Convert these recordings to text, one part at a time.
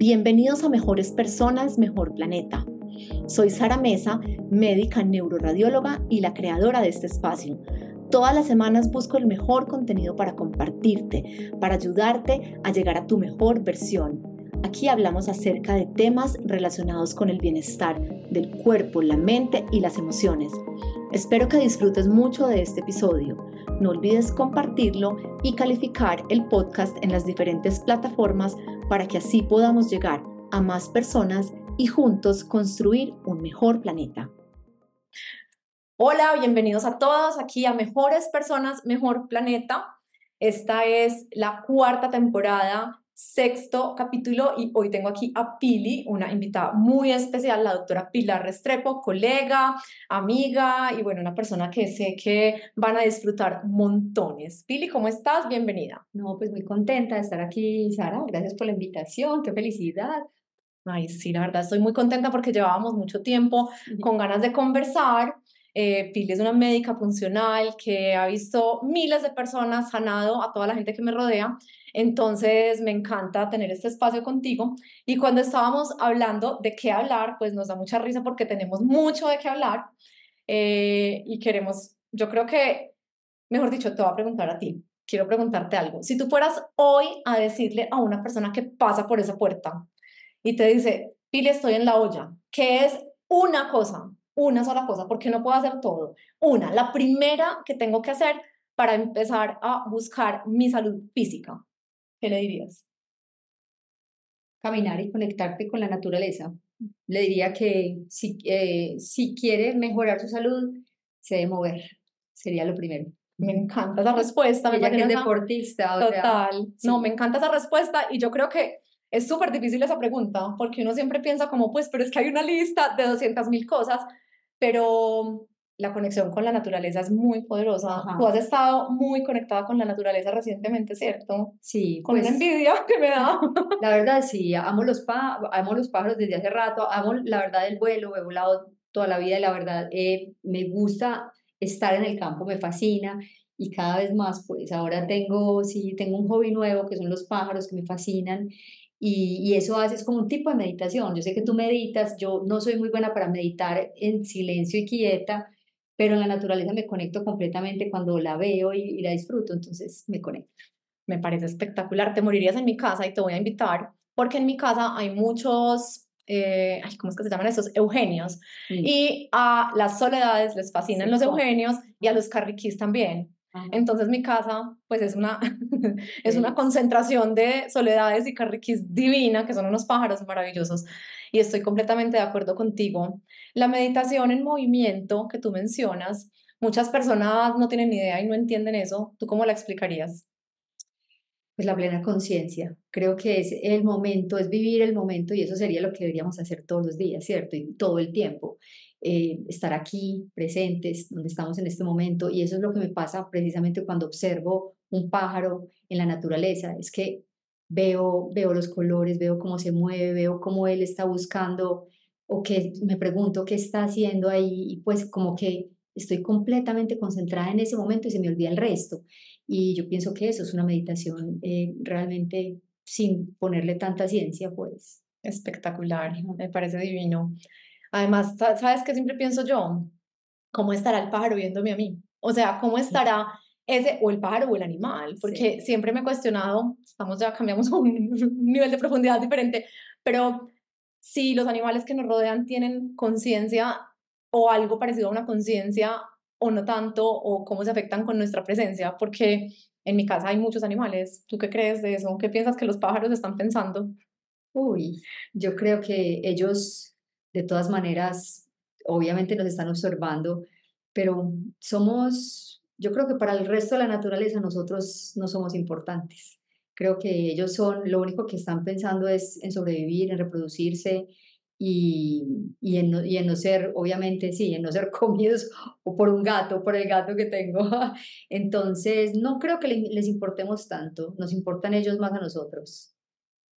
Bienvenidos a Mejores Personas, Mejor Planeta. Soy Sara Mesa, médica neuroradióloga y la creadora de este espacio. Todas las semanas busco el mejor contenido para compartirte, para ayudarte a llegar a tu mejor versión. Aquí hablamos acerca de temas relacionados con el bienestar del cuerpo, la mente y las emociones. Espero que disfrutes mucho de este episodio. No olvides compartirlo y calificar el podcast en las diferentes plataformas para que así podamos llegar a más personas y juntos construir un mejor planeta. Hola, bienvenidos a todos aquí a Mejores Personas, Mejor Planeta. Esta es la cuarta temporada sexto capítulo y hoy tengo aquí a Pili, una invitada muy especial, la doctora Pilar Restrepo, colega, amiga y bueno, una persona que sé que van a disfrutar montones. Pili, ¿cómo estás? Bienvenida. No, pues muy contenta de estar aquí, Sara. Gracias por la invitación, qué felicidad. Ay, sí, la verdad, estoy muy contenta porque llevábamos mucho tiempo con ganas de conversar. Eh, Pili es una médica funcional que ha visto miles de personas, sanado a toda la gente que me rodea entonces, me encanta tener este espacio contigo. Y cuando estábamos hablando de qué hablar, pues nos da mucha risa porque tenemos mucho de qué hablar eh, y queremos, yo creo que, mejor dicho, te voy a preguntar a ti. Quiero preguntarte algo. Si tú fueras hoy a decirle a una persona que pasa por esa puerta y te dice, Pili, estoy en la olla, ¿qué es una cosa? Una sola cosa, porque no puedo hacer todo. Una, la primera que tengo que hacer para empezar a buscar mi salud física. ¿Qué le dirías? Caminar y conectarte con la naturaleza. Le diría que si, eh, si quiere mejorar su salud, se debe mover. Sería lo primero. Me encanta esa respuesta. Me que es deportista. Total. No, me encanta esa respuesta y yo creo que es súper difícil esa pregunta porque uno siempre piensa como, pues, pero es que hay una lista de 200 mil cosas, pero la conexión con la naturaleza es muy poderosa. Tú has estado muy conectada con la naturaleza recientemente, ¿cierto? Sí. Con pues, envidia que me da. La verdad, sí, amo los, amo los pájaros desde hace rato, amo la verdad del vuelo, he volado toda la vida y la verdad eh, me gusta estar en el campo, me fascina y cada vez más, pues ahora tengo, sí, tengo un hobby nuevo que son los pájaros que me fascinan y, y, eso hace como un tipo de meditación. Yo sé que tú meditas, yo no soy muy buena para meditar en silencio y quieta, pero en la naturaleza me conecto completamente cuando la veo y, la disfruto, entonces me conecto. Me parece espectacular. Te morirías en mi casa y te voy a invitar, porque en mi casa hay muchos, eh, ¿cómo es que se llaman esos? Eugenios. Y a las soledades les fascinan los eugenios y a los carriquís también. Entonces mi casa pues es una, es una concentración de soledades y carriquís divina, que son unos pájaros maravillosos y estoy completamente de acuerdo contigo. La meditación en movimiento que tú mencionas, muchas personas no tienen ni idea y no entienden eso. ¿Tú cómo la explicarías? Pues la plena conciencia. Creo que es el momento, es vivir el momento y eso sería lo que deberíamos hacer todos los días, ¿cierto? Y todo el tiempo. Eh, estar aquí, presentes, donde estamos en este momento. Y eso es lo que me pasa precisamente cuando observo un pájaro en la naturaleza. Es que veo, veo los colores, veo cómo se mueve, veo cómo él está buscando o que me pregunto qué está haciendo ahí y pues como que estoy completamente concentrada en ese momento y se me olvida el resto. Y yo pienso que eso es una meditación eh, realmente sin ponerle tanta ciencia, pues. Espectacular, me parece divino. Además, ¿sabes qué siempre pienso yo? ¿Cómo estará el pájaro viéndome a mí? O sea, ¿cómo estará ese o el pájaro o el animal, porque siempre me he cuestionado, estamos ya cambiamos a un nivel de profundidad diferente, pero si los animales que nos rodean tienen conciencia o algo parecido a una conciencia o no tanto, o cómo se afectan con nuestra presencia, porque en mi casa hay muchos animales. ¿Tú qué crees de eso? ¿Qué piensas que los pájaros están pensando? Uy, yo creo que ellos, de todas maneras, obviamente nos están observando, pero somos yo creo que para el resto de la naturaleza nosotros no somos importantes. Creo que ellos son, lo único que están pensando es en sobrevivir, en reproducirse y, y, en, no, y en no ser, obviamente, sí, en no ser comidos o por un gato, por el gato que tengo. Entonces, no creo que les importemos tanto, nos importan ellos más a nosotros.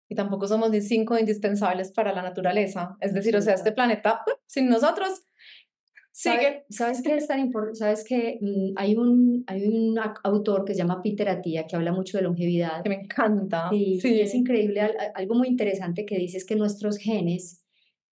Y tampoco somos ni cinco indispensables para la naturaleza. Es decir, o sea, este planeta, sin nosotros, Sigue. ¿Sabes qué es tan importante? ¿Sabes que mm, hay, un, hay un autor que se llama Peter Attia que habla mucho de longevidad? Que me encanta. Sí, sí. es increíble. Algo muy interesante que dice es que nuestros genes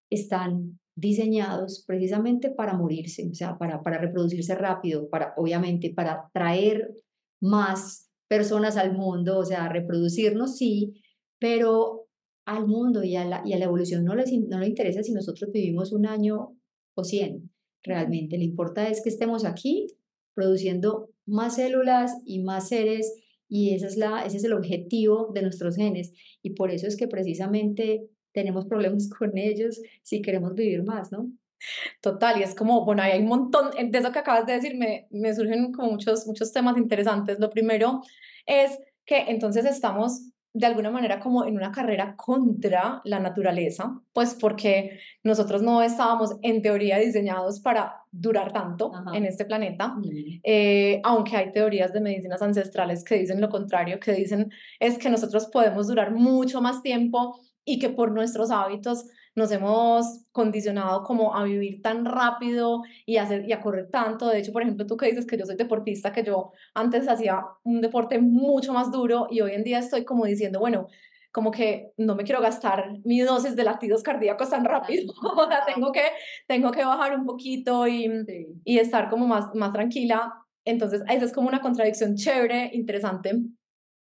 están diseñados precisamente para morirse, o sea, para, para reproducirse rápido, para, obviamente, para traer más personas al mundo, o sea, reproducirnos sí, pero al mundo y a la, y a la evolución no, les, no le interesa si nosotros vivimos un año o cien, realmente. Le importa es que estemos aquí produciendo más células y más seres y esa es la, ese es el objetivo de nuestros genes y por eso es que precisamente tenemos problemas con ellos si queremos vivir más, ¿no? Total, y es como, bueno, hay un montón, de eso que acabas de decir, me, me surgen como muchos, muchos temas interesantes. Lo primero es que entonces estamos de alguna manera como en una carrera contra la naturaleza, pues porque nosotros no estábamos en teoría diseñados para durar tanto en este planeta, eh, aunque hay teorías de medicinas ancestrales que dicen lo contrario, que dicen es que nosotros podemos durar mucho más tiempo y que por nuestros hábitos nos hemos condicionado como a vivir tan rápido y a, hacer, y a correr tanto. De hecho, por ejemplo, tú que dices que yo soy deportista, que yo antes hacía un deporte mucho más duro y hoy en día estoy como diciendo, bueno, como que no me quiero gastar mi dosis de latidos cardíacos tan rápido, o sea, tengo que, tengo que bajar un poquito y, y estar como más, más tranquila. Entonces, esa es como una contradicción chévere, interesante.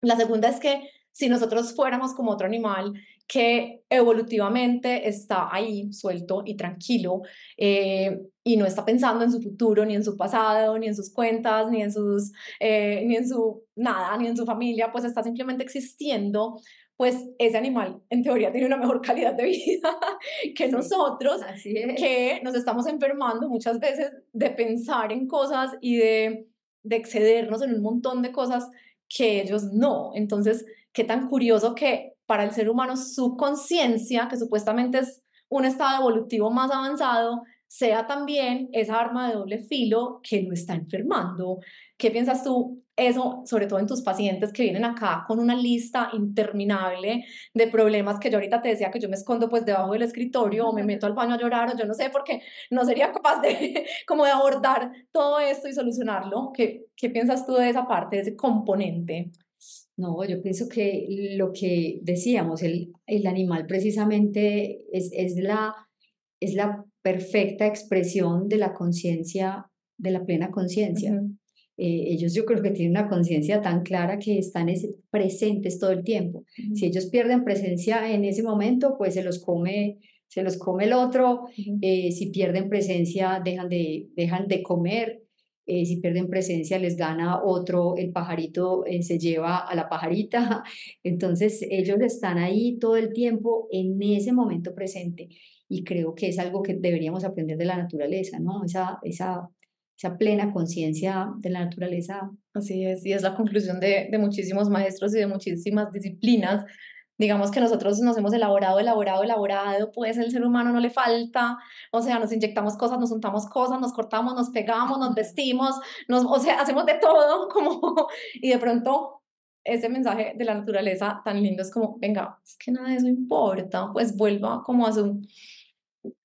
La segunda es que si nosotros fuéramos como otro animal que evolutivamente está ahí suelto y tranquilo eh, y no está pensando en su futuro, ni en su pasado, ni en sus cuentas, ni en sus, eh, ni en su nada, ni en su familia, pues está simplemente existiendo, pues ese animal en teoría tiene una mejor calidad de vida que nosotros, que nos estamos enfermando muchas veces de pensar en cosas y de, de excedernos en un montón de cosas que ellos no. Entonces, qué tan curioso que para el ser humano su conciencia, que supuestamente es un estado evolutivo más avanzado, sea también esa arma de doble filo que lo está enfermando. ¿Qué piensas tú eso, sobre todo en tus pacientes que vienen acá con una lista interminable de problemas que yo ahorita te decía que yo me escondo pues debajo del escritorio o me meto al baño a llorar o yo no sé porque no sería capaz de como de abordar todo esto y solucionarlo? ¿Qué, qué piensas tú de esa parte, de ese componente? No, yo pienso que lo que decíamos, el, el animal precisamente es, es, la, es la perfecta expresión de la conciencia, de la plena conciencia. Eh, ellos yo creo que tienen una conciencia tan clara que están presentes todo el tiempo. Si ellos pierden presencia en ese momento, pues se los come, se los come el otro. Eh, si pierden presencia, dejan de, dejan de comer. Eh, si pierden presencia les gana otro, el pajarito eh, se lleva a la pajarita, entonces ellos están ahí todo el tiempo en ese momento presente y creo que es algo que deberíamos aprender de la naturaleza, ¿no? Esa, esa, esa plena conciencia de la naturaleza. Así es, y es la conclusión de, de muchísimos maestros y de muchísimas disciplinas digamos que nosotros nos hemos elaborado, elaborado, elaborado, pues el ser humano no le falta, o sea, nos inyectamos cosas, nos untamos cosas, nos cortamos, nos pegamos, nos vestimos, nos, o sea, hacemos de todo, como, y de pronto ese mensaje de la naturaleza tan lindo es como, venga, es que nada de eso importa, pues vuelva como a su,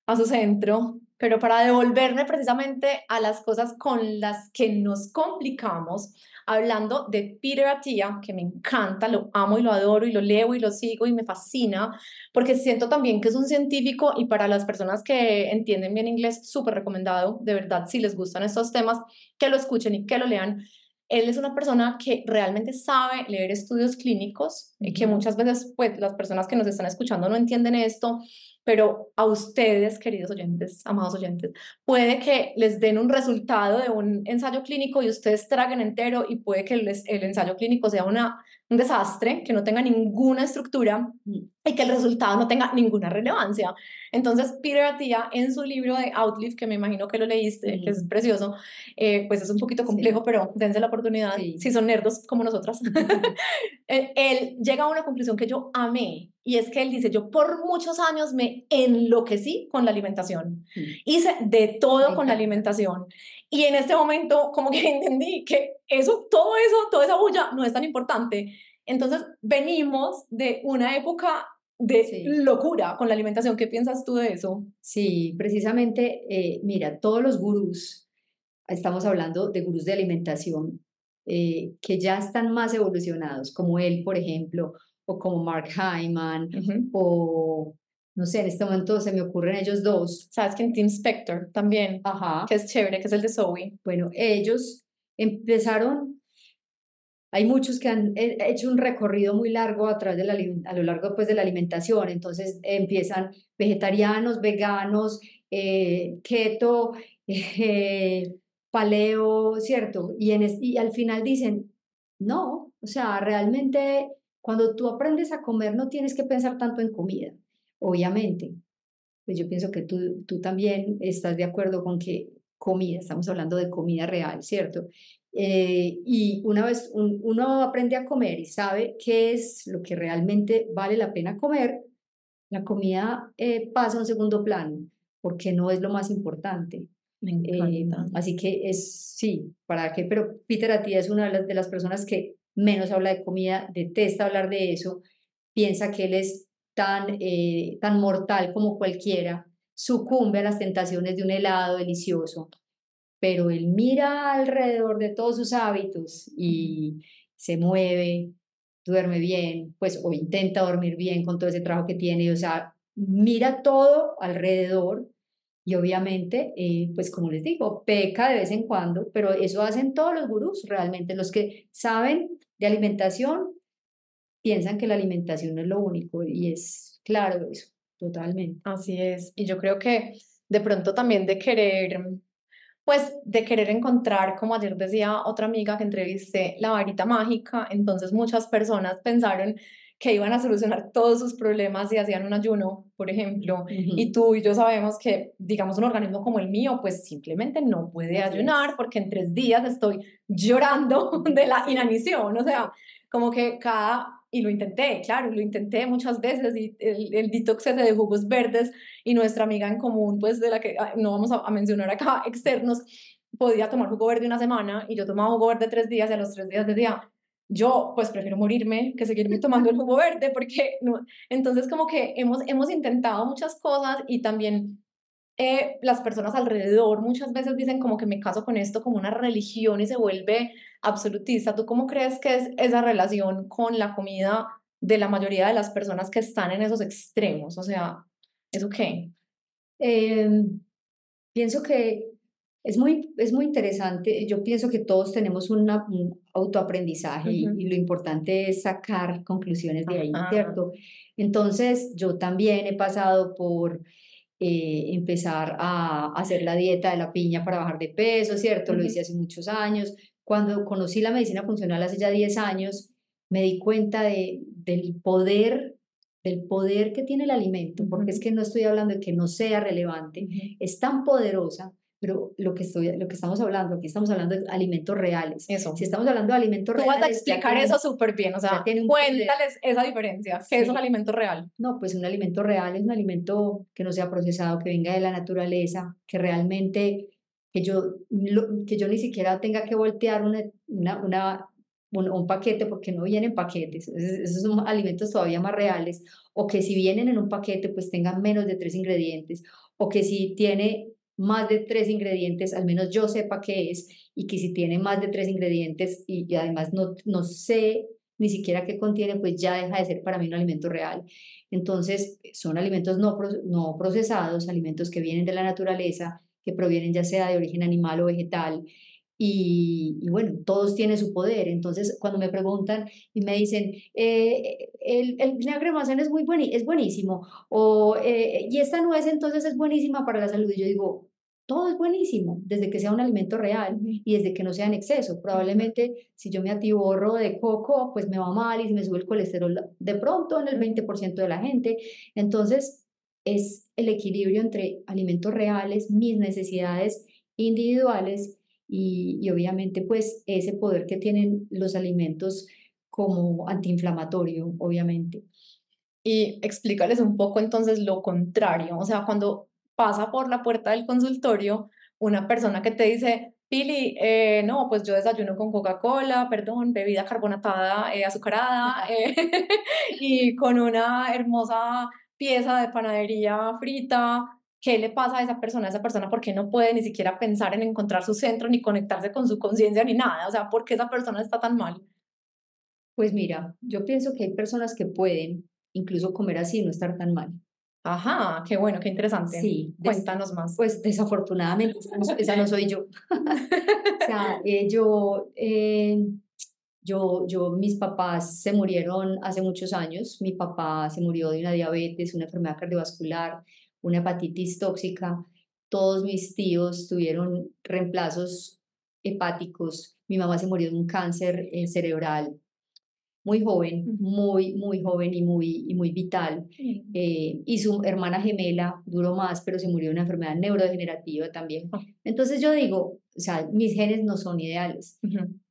a su centro, pero para devolverme precisamente a las cosas con las que nos complicamos, hablando de Peter Attia, que me encanta, lo amo y lo adoro y lo leo y lo sigo y me fascina, porque siento también que es un científico y para las personas que entienden bien inglés, súper recomendado, de verdad, si les gustan estos temas, que lo escuchen y que lo lean. Él es una persona que realmente sabe leer estudios clínicos, y que muchas veces pues, las personas que nos están escuchando no entienden esto pero a ustedes, queridos oyentes, amados oyentes, puede que les den un resultado de un ensayo clínico y ustedes traguen entero y puede que el ensayo clínico sea una, un desastre, que no tenga ninguna estructura y que el resultado no tenga ninguna relevancia. Entonces, Peter Attia, en su libro de Outlive, que me imagino que lo leíste, que es precioso, eh, pues es un poquito complejo, pero dense la oportunidad, si son nerdos como nosotras. él llega a una conclusión que yo amé, y es que él dice, yo por muchos años me enloquecí con la alimentación. Hice de todo con la alimentación. Y en este momento como que entendí que eso, todo eso, toda esa bulla no es tan importante. Entonces venimos de una época de locura con la alimentación. ¿Qué piensas tú de eso? Sí, precisamente, eh, mira, todos los gurús, estamos hablando de gurús de alimentación, eh, que ya están más evolucionados, como él, por ejemplo, o como Mark Hyman, o no sé, en este momento se me ocurren ellos dos. ¿Sabes quién? Tim Spector también, Ajá. que es chévere, que es el de Zoe. Bueno, ellos empezaron, hay muchos que han hecho un recorrido muy largo a, través de la, a lo largo pues, de la alimentación, entonces empiezan vegetarianos, veganos, eh, keto, eh, paleo, ¿cierto? Y, en, y al final dicen, no, o sea, realmente cuando tú aprendes a comer no tienes que pensar tanto en comida obviamente, pues yo pienso que tú, tú también estás de acuerdo con que comida, estamos hablando de comida real, ¿cierto? Eh, y una vez uno aprende a comer y sabe qué es lo que realmente vale la pena comer, la comida eh, pasa a un segundo plano, porque no es lo más importante. Me eh, así que es, sí, ¿para qué? Pero Peter a ti es una de las, de las personas que menos habla de comida, detesta hablar de eso, piensa que él es tan, eh, tan mortal como cualquiera, sucumbe a las tentaciones de un helado delicioso, pero él mira alrededor de todos sus hábitos y se mueve, duerme bien, pues o intenta dormir bien con todo ese trabajo que tiene, o sea, mira todo alrededor y obviamente, eh, pues como les digo, peca de vez en cuando, pero eso hacen todos los gurús realmente, los que saben de alimentación piensan que la alimentación es lo único y es claro eso, totalmente. Así es, y yo creo que de pronto también de querer, pues de querer encontrar, como ayer decía otra amiga que entrevisté, la varita mágica, entonces muchas personas pensaron que iban a solucionar todos sus problemas si hacían un ayuno, por ejemplo, y tú y yo sabemos que, digamos, un organismo como el mío, pues simplemente no puede ayunar porque en tres días estoy llorando de la inanición, o sea, como que cada y lo intenté, claro, lo intenté muchas veces y el, el detox de jugos verdes y nuestra amiga en común, pues de la que ah, no vamos a, mencionar acá, externos, podía tomar jugo verde una semana y yo tomaba jugo verde tres días y a los tres días de día yo pues prefiero morirme que seguirme tomando el jugo verde porque no. Entonces como que hemos, hemos intentado muchas cosas y también eh, las personas alrededor muchas veces dicen como que me caso con esto como una religión y se vuelve absolutista. ¿Tú cómo crees que es esa relación con la comida de la mayoría de las personas que están en esos extremos? O sea, ¿eso qué? Em, pienso que es muy, es muy interesante. Yo pienso que todos tenemos un autoaprendizaje y, lo importante es sacar conclusiones de ahí, ¿cierto? Entonces, yo también he pasado por eh, empezar a hacer la dieta de la piña para bajar de peso, ¿cierto? Lo hice hace muchos años. Cuando conocí la medicina funcional hace ya 10 años, me di cuenta de, del poder del poder que tiene el alimento, porque es que no estoy hablando de que no sea relevante, es tan poderosa pero lo que, estoy, lo que estamos hablando, aquí estamos hablando de alimentos reales. Eso. Si estamos hablando de alimentos reales. Tú vas a explicar eso súper bien, o sea, cuéntales esa diferencia. ¿Qué es un alimento real? No, pues un alimento real es un alimento que no sea procesado, que venga de la naturaleza, que realmente, que yo, que yo ni siquiera tenga que voltear una, una, una un, un, paquete porque no vienen paquetes, esos son alimentos todavía más reales, o que si vienen en un paquete pues tengan menos de tres ingredientes, o que si tiene más de tres ingredientes, al menos yo sepa qué es, y que si tiene más de tres ingredientes y, además no, no sé ni siquiera qué contiene, pues ya deja de ser para mí un alimento real. Entonces, son alimentos no, no procesados, alimentos que vienen de la naturaleza, que provienen ya sea de origen animal o vegetal. Y, bueno, todos tienen su poder. Entonces, cuando me preguntan y me dicen, eh, el, el vinagre es, muy buen, es buenísimo, o eh, y esta nuez entonces es buenísima para la salud, y yo digo, todo es buenísimo, desde que sea un alimento real y desde que no sea en exceso. Probablemente si yo me atiborro de coco, pues me va mal y se me sube el colesterol de pronto en el 20% de la gente. Entonces, es el equilibrio entre alimentos reales, mis necesidades individuales y, obviamente pues ese poder que tienen los alimentos como antiinflamatorio, obviamente. Y explícales un poco entonces lo contrario, o sea, cuando pasa por la puerta del consultorio una persona que te dice, Pili, eh, no, pues yo desayuno con Coca-Cola, perdón, bebida carbonatada, eh, azucarada, eh, y con una hermosa pieza de panadería frita. ¿Qué le pasa a esa persona? esa persona, ¿por qué no puede ni siquiera pensar en encontrar su centro, ni conectarse con su conciencia, ni nada? O sea, ¿por qué esa persona está tan mal? Pues mira, yo pienso que hay personas que pueden incluso comer así y no estar tan mal. Ajá, qué bueno, qué interesante. Sí, cuéntanos más. Pues desafortunadamente, esa no soy yo. o sea, eh, yo, eh, yo, yo, mis papás se murieron hace muchos años. Mi papá se murió de una diabetes, una enfermedad cardiovascular, una hepatitis tóxica. Todos mis tíos tuvieron reemplazos hepáticos. Mi mamá se murió de un cáncer eh, cerebral muy joven, muy, muy joven y muy, y muy vital. Eh, y su hermana gemela duró más, pero se murió de una enfermedad neurodegenerativa también. Ah. Entonces yo digo, o sea, mis genes no son ideales.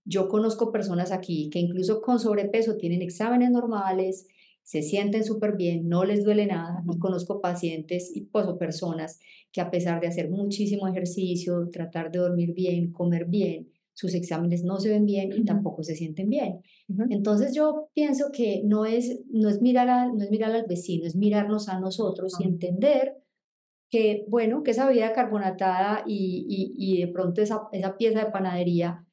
Yo conozco personas aquí que incluso con sobrepeso tienen exámenes normales, se sienten súper bien, no les duele nada. Y conozco pacientes y pues, o personas que a pesar de hacer muchísimo ejercicio, tratar de dormir bien, comer bien, sus exámenes no se ven bien y tampoco se sienten bien. Entonces yo pienso que no es, no, es mirar no es mirar al vecino, es mirarnos a nosotros y entender que, bueno, que esa bebida carbonatada y, y, y, de pronto esa, esa pieza de panadería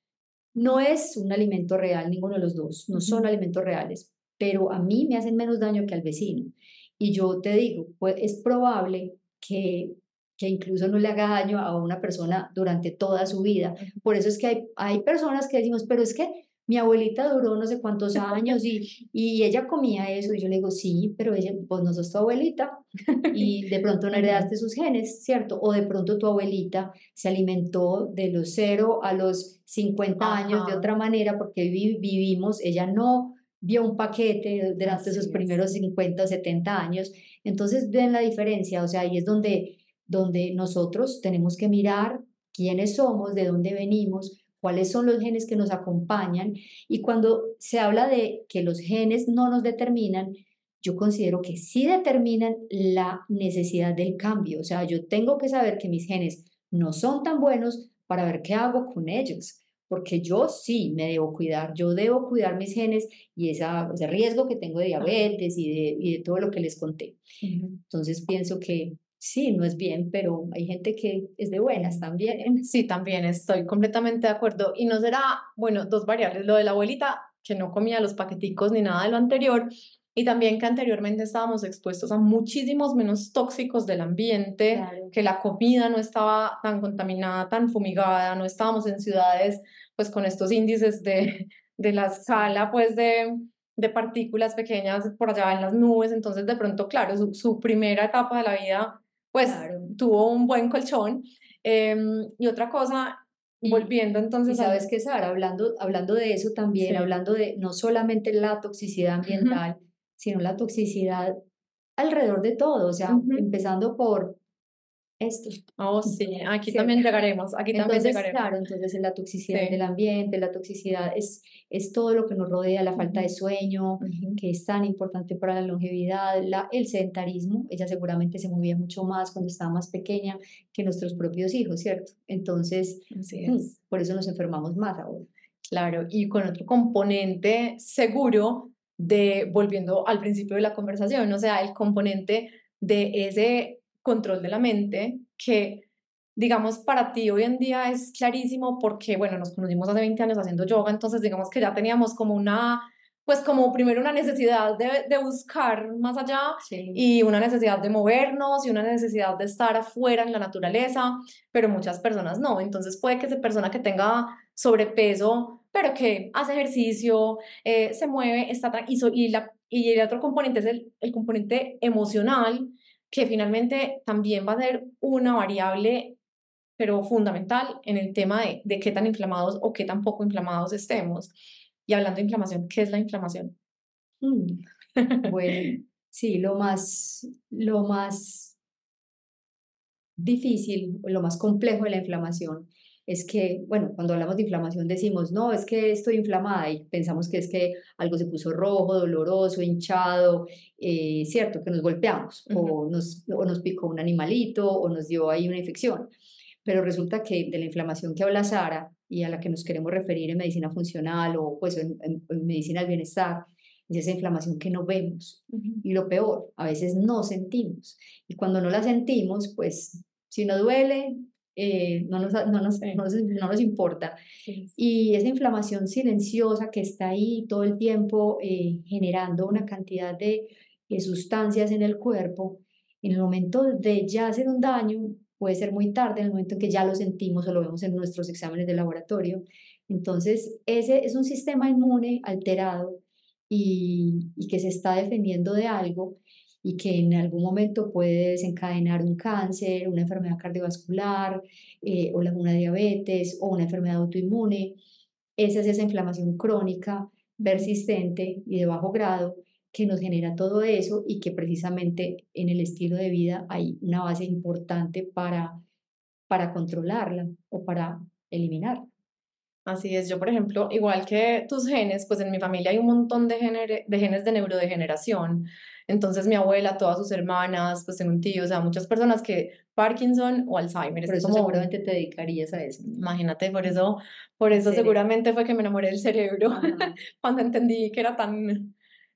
no es un alimento real, ninguno de los dos, no son alimentos reales, pero a mí me hacen menos daño que al vecino. Y yo te digo, pues es probable que que incluso no le haga daño a una persona durante toda su vida. Por eso es que hay, hay personas que decimos, pero es que mi abuelita duró no sé cuántos años y, y ella comía eso. Y yo le digo, sí, pero ella, pues no sos tu abuelita y de pronto no heredaste sus genes, ¿cierto? O de pronto tu abuelita se alimentó de los 0 a los 50 años de otra manera porque vivimos, ella no vio un paquete durante sus primeros 50 o 70 años. Entonces ven la diferencia, o sea, ahí es donde donde nosotros tenemos que mirar quiénes somos, de dónde venimos, cuáles son los genes que nos acompañan. Y cuando se habla de que los genes no nos determinan, yo considero que sí determinan la necesidad del cambio. O sea, yo tengo que saber que mis genes no son tan buenos para ver qué hago con ellos. Porque yo sí me debo cuidar, yo debo cuidar mis genes y esa, ese riesgo que tengo de diabetes y de, y de todo lo que les conté. Entonces pienso que sí, no es bien, pero hay gente que es de buenas también. Sí, también estoy completamente de acuerdo. Y no será, bueno, dos variables, lo de la abuelita, que no comía los paqueticos ni nada de lo anterior, y también que anteriormente estábamos expuestos a muchísimos menos tóxicos del ambiente, que la comida no estaba tan contaminada, tan fumigada, no estábamos en ciudades pues con estos índices de, de la escala pues de, de partículas pequeñas por allá en las nubes, entonces de pronto, claro, su, su primera etapa de la vida pues tuvo un buen colchón. Em, y otra cosa, volviendo entonces... Y sabes que, Sara, hablando, hablando de eso también, hablando de no solamente la toxicidad ambiental, sino la toxicidad alrededor de todo, o sea, empezando por esto. Oh, sí, aquí también llegaremos, aquí también llegaremos. Claro, entonces la toxicidad del ambiente, la toxicidad es, es todo lo que nos rodea, la falta de sueño, que es tan importante para la longevidad, la, el sedentarismo, ella seguramente se movía mucho más cuando estaba más pequeña que nuestros propios hijos, ¿cierto? Entonces, mm, por eso nos enfermamos más ahora. Claro, y con otro componente seguro de, volviendo al principio de la conversación, o sea, el componente de ese control de la mente que digamos, para ti hoy en día es clarísimo porque, bueno, nos conocimos hace 20 años haciendo yoga, entonces digamos que ya teníamos como una, pues como primero una necesidad de, de buscar más allá y una necesidad de movernos y una necesidad de estar afuera en la naturaleza, pero muchas personas no. Entonces puede que esa persona que tenga sobrepeso, pero que hace ejercicio, eh, se mueve, está y, y, el otro componente es el, el componente emocional que finalmente también va a ser una variable, pero fundamental en el tema de, de qué tan inflamados o qué tan poco inflamados estemos. Y hablando de inflamación, ¿qué es la inflamación? Mm. Bueno, sí, lo más, lo más difícil, lo más complejo de la inflamación es que, bueno, cuando hablamos de inflamación decimos, no, es que estoy inflamada y pensamos que es que algo se puso rojo, doloroso, hinchado, eh, cierto, que nos golpeamos o, nos, o nos picó un animalito o nos dio ahí una infección. pero resulta que de la inflamación que habla Sara y a la que nos queremos referir en medicina funcional o pues en, medicina del bienestar, es esa inflamación que no vemos. Y lo peor, a veces no sentimos. Y cuando no la sentimos, pues si no duele, eh, no, nos, no, nos, no, nos, importa. Y esa inflamación silenciosa que está ahí todo el tiempo eh, generando una cantidad de sustancias en el cuerpo, en el momento de ya hacer un daño, puede ser muy tarde, en el momento en que ya lo sentimos o lo vemos en nuestros exámenes de laboratorio. Entonces, ese es un sistema inmune alterado y, y que se está defendiendo de algo y que en algún momento puede desencadenar un cáncer, una enfermedad cardiovascular eh, o una diabetes o una enfermedad autoinmune. Esa es esa inflamación crónica, persistente y de bajo grado que nos genera todo eso y que precisamente en el estilo de vida hay una base importante para, para controlarla o para eliminarla. Así es, yo por ejemplo, igual que tus genes, pues en mi familia hay un montón de, de genes de neurodegeneración. Entonces mi abuela, todas sus hermanas, pues tengo un tío, o sea, muchas personas que Parkinson o Alzheimer. Por eso seguramente te dedicarías a eso. Imagínate, por eso, por eso seguramente fue que me enamoré del cerebro cuando entendí que era tan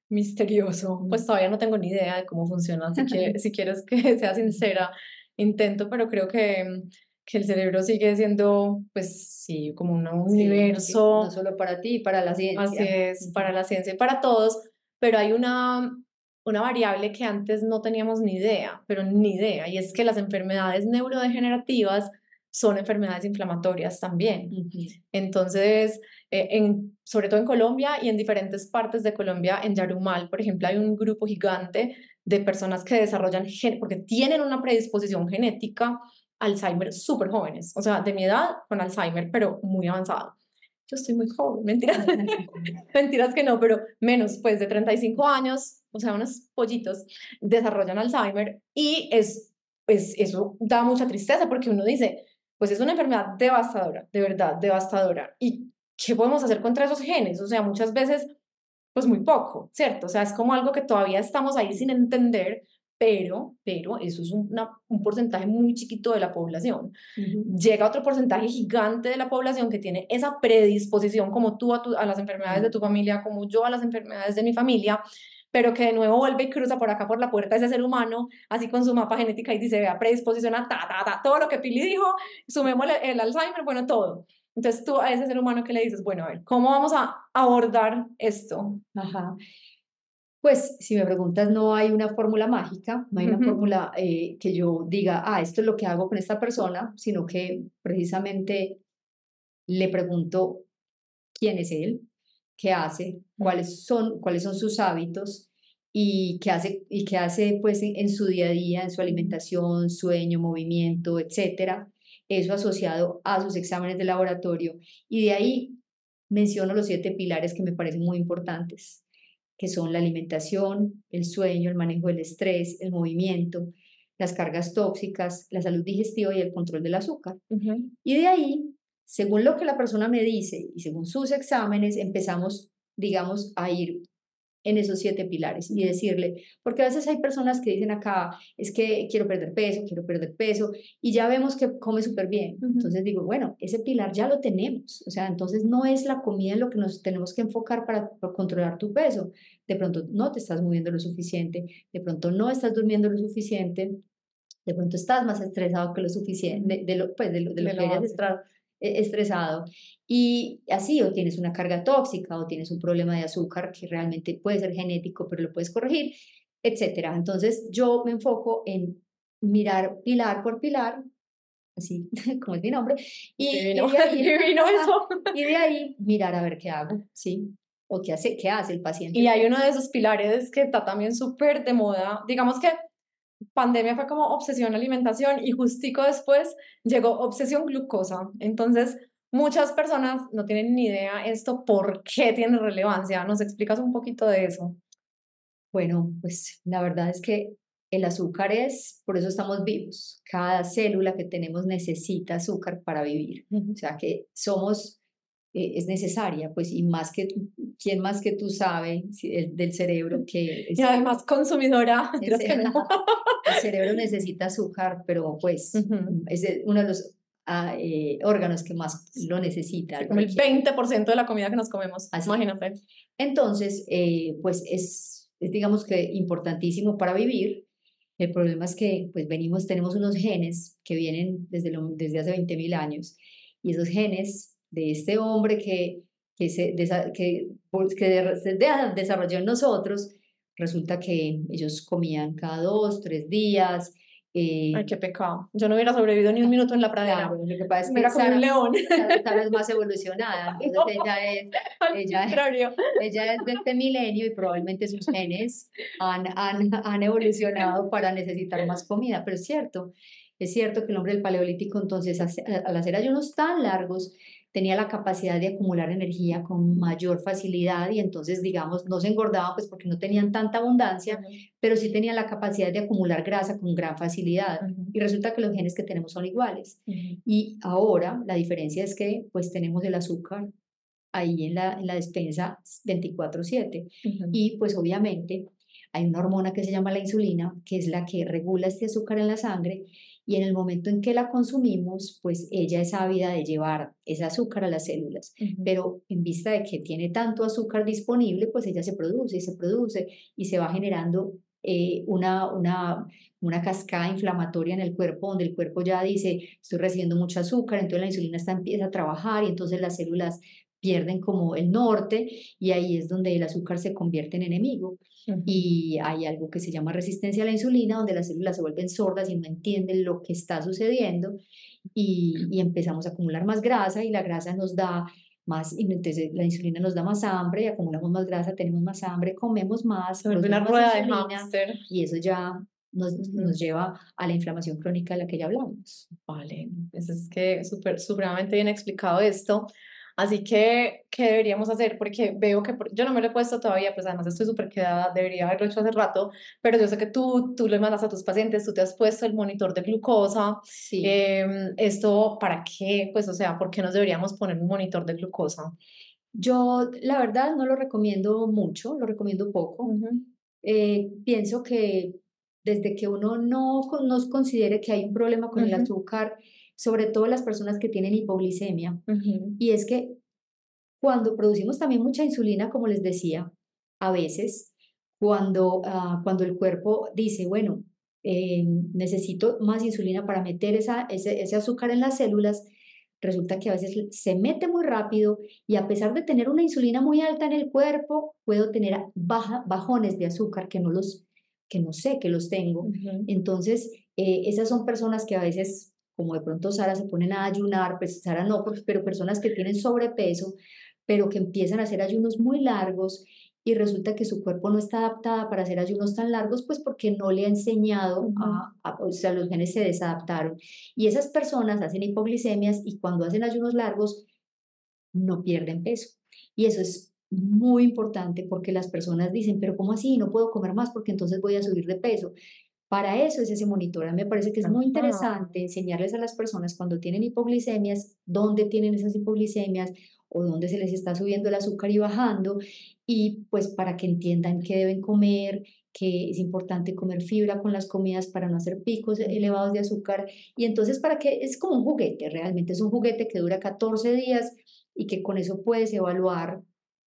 misterioso. Pues todavía no tengo ni idea de cómo funciona, así que si quieres que sea sincera, intento, pero creo que que el cerebro sigue siendo, pues sí, como un universo. no solo para ti, para la ciencia. Así es, para la ciencia y para todos, pero hay una, una variable que antes no teníamos ni idea, pero ni idea, y es que las enfermedades neurodegenerativas son enfermedades inflamatorias también. Entonces, eh, en, sobre todo en Colombia y en diferentes partes de Colombia, en Yarumal, por ejemplo, hay un grupo gigante de personas que desarrollan, porque tienen una predisposición genética Alzheimer súper jóvenes, o sea, de mi edad con Alzheimer, pero muy avanzado. Yo estoy muy joven, mentiras, mentiras que no, pero menos, pues de 35 años, o sea, unos pollitos desarrollan Alzheimer y es, pues eso da mucha tristeza porque uno dice, pues es una enfermedad devastadora, de verdad, devastadora. ¿Y qué podemos hacer contra esos genes? O sea, muchas veces, pues muy poco, ¿cierto? O sea, es como algo que todavía estamos ahí sin entender, pero, pero eso es un porcentaje muy chiquito de la población. Llega otro porcentaje gigante de la población que tiene esa predisposición, como tú a, a las enfermedades de tu familia, como yo a las enfermedades de mi familia, pero que de nuevo vuelve y cruza por acá por la puerta ese ser humano, así con su mapa genética y dice, vea, predisposición a ta, ta, ta, todo lo que Pili dijo, sumemos el, Alzheimer, bueno, todo. Entonces tú a ese ser humano que le dices, bueno, a ver, ¿cómo vamos a abordar esto? Ajá. Pues si me preguntas, no hay una fórmula mágica, no hay una fórmula eh, que yo diga, ah, esto es lo que hago con esta persona, sino que precisamente le pregunto quién es él, qué hace, cuáles son, cuáles son sus hábitos y qué hace, y qué hace pues en, su día a día, en su alimentación, sueño, movimiento, etcétera. Eso asociado a sus exámenes de laboratorio. Y de ahí menciono los siete pilares que me parecen muy importantes que son la alimentación, el sueño, el manejo del estrés, el movimiento, las cargas tóxicas, la salud digestiva y el control del azúcar. Y de ahí, según lo que la persona me dice y según sus exámenes, empezamos, digamos, a ir en esos siete pilares y decirle, porque a veces hay personas que dicen acá, es que quiero perder peso, quiero perder peso, y ya vemos que come súper bien. Entonces digo, bueno, ese pilar ya lo tenemos, o sea, entonces no es la comida en lo que nos tenemos que enfocar para, controlar tu peso. De pronto no te estás moviendo lo suficiente, de pronto no estás durmiendo lo suficiente, de pronto estás más estresado que lo suficiente, de, lo, pues de lo, de lo que hayas estado e-, estresado. Y así, o tienes una carga tóxica, o tienes un problema de azúcar que realmente puede ser genético, pero lo puedes corregir, etcétera. Entonces, yo me enfoco en mirar pilar por pilar, así como es mi nombre, y, de, ahí, eso. y de ahí mirar a ver qué hago, ¿sí? O qué hace, qué hace el paciente. Y hay uno de esos pilares que está también súper de moda, digamos que pandemia fue como obsesión alimentación y justico después llegó obsesión glucosa. Entonces, muchas personas no tienen ni idea esto por qué tiene relevancia. ¿Nos explicas un poquito de eso? Bueno, pues la verdad es que el azúcar es, por eso estamos vivos. Cada célula que tenemos necesita azúcar para vivir. O sea que somos eh, es necesaria, pues, y más que, ¿quién más que tú sabe del cerebro que... y además consumidora. El, cerebro necesita azúcar, pero pues es uno de los ah, eh, órganos que más lo necesitan. como el 20% de la comida que nos comemos, imagínate. Entonces, eh, pues es, es, digamos que importantísimo para vivir. El problema es que pues venimos, tenemos unos genes que vienen desde, lo, desde hace 20.000 años y esos genes de este hombre que, que, se, que, que desarrolló en nosotros, resulta que ellos comían cada dos, tres días, eh, Ay, qué pecado. Yo no hubiera sobrevivido ni un minuto en la pradera. Claro, lo que pasa es que como un león. Sara, es más evolucionada. Entonces ella es, ella, ella es de este milenio y probablemente sus genes han, han, han evolucionado para necesitar más comida. Pero es cierto, es cierto que el hombre del paleolítico entonces al hacer ayunos tan largos tenía la capacidad de acumular energía con mayor facilidad y entonces, digamos, no se engordaban pues porque no tenían tanta abundancia, pero sí tenían la capacidad de acumular grasa con gran facilidad. Y resulta que los genes que tenemos son iguales. Y ahora la diferencia es que pues tenemos el azúcar ahí en la, en la despensa 24/7. Y pues obviamente hay una hormona que se llama la insulina, que es la que regula este azúcar en la sangre y en el momento en que la consumimos, pues ella es ávida de llevar ese azúcar a las células, pero en vista de que tiene tanto azúcar disponible, pues ella se produce y se produce y se va generando eh, una, una, una cascada inflamatoria en el cuerpo, donde el cuerpo ya dice, estoy recibiendo mucho azúcar, entonces la insulina está, empieza a trabajar y entonces las células pierden como el norte y ahí es donde el azúcar se convierte en enemigo. Y hay algo que se llama resistencia a la insulina, donde las células se vuelven sordas y no entienden lo que está sucediendo y, y empezamos a acumular más grasa y la grasa nos da más, y entonces la insulina nos da más hambre y acumulamos más grasa, tenemos más hambre, comemos más, una rueda de hamster. y eso ya nos, nos, lleva a la inflamación crónica de la que ya hablamos. Vale, eso es que súper, supremamente bien explicado esto. Así que, ¿qué deberíamos hacer? Porque veo que yo no me lo he puesto todavía, pues además estoy súper quedada, debería haberlo hecho hace rato, pero yo sé que tú, tú le mandas a tus pacientes, tú te has puesto el monitor de glucosa. Sí. Em, ¿Esto para qué? Pues, o sea, ¿por qué nos deberíamos poner un monitor de glucosa? Yo, la verdad, no lo recomiendo mucho, lo recomiendo poco. Eh, pienso que desde que uno no nos considere que hay un problema con el azúcar, sobre todo las personas que tienen hipoglicemia. Y es que cuando producimos también mucha insulina, como les decía, a veces, cuando, ah, cuando el cuerpo dice, bueno, eh, necesito más insulina para meter esa, ese, ese azúcar en las células, resulta que a veces se mete muy rápido y a pesar de tener una insulina muy alta en el cuerpo, puedo tener baja, bajones de azúcar que no los que no sé que los tengo. Entonces, eh, esas son personas que a veces como de pronto Sara se ponen a ayunar, pues Sara no, pues, pero personas que tienen sobrepeso, pero que empiezan a hacer ayunos muy largos y resulta que su cuerpo no está adaptada para hacer ayunos tan largos, pues porque no le ha enseñado, a, o sea, los genes se desadaptaron. Y esas personas hacen hipoglicemias y cuando hacen ayunos largos no pierden peso. Y eso es muy importante porque las personas dicen, pero ¿cómo así? No puedo comer más porque entonces voy a subir de peso. Para eso es ese monitor. A mí me parece que es muy interesante enseñarles a las personas cuando tienen hipoglicemias, dónde tienen esas hipoglicemias o dónde se les está subiendo el azúcar y bajando, y pues para que entiendan qué deben comer, que es importante comer fibra con las comidas para no hacer picos elevados de azúcar. Y entonces para que es como un juguete, realmente es un juguete que dura 14 días y que con eso puedes evaluar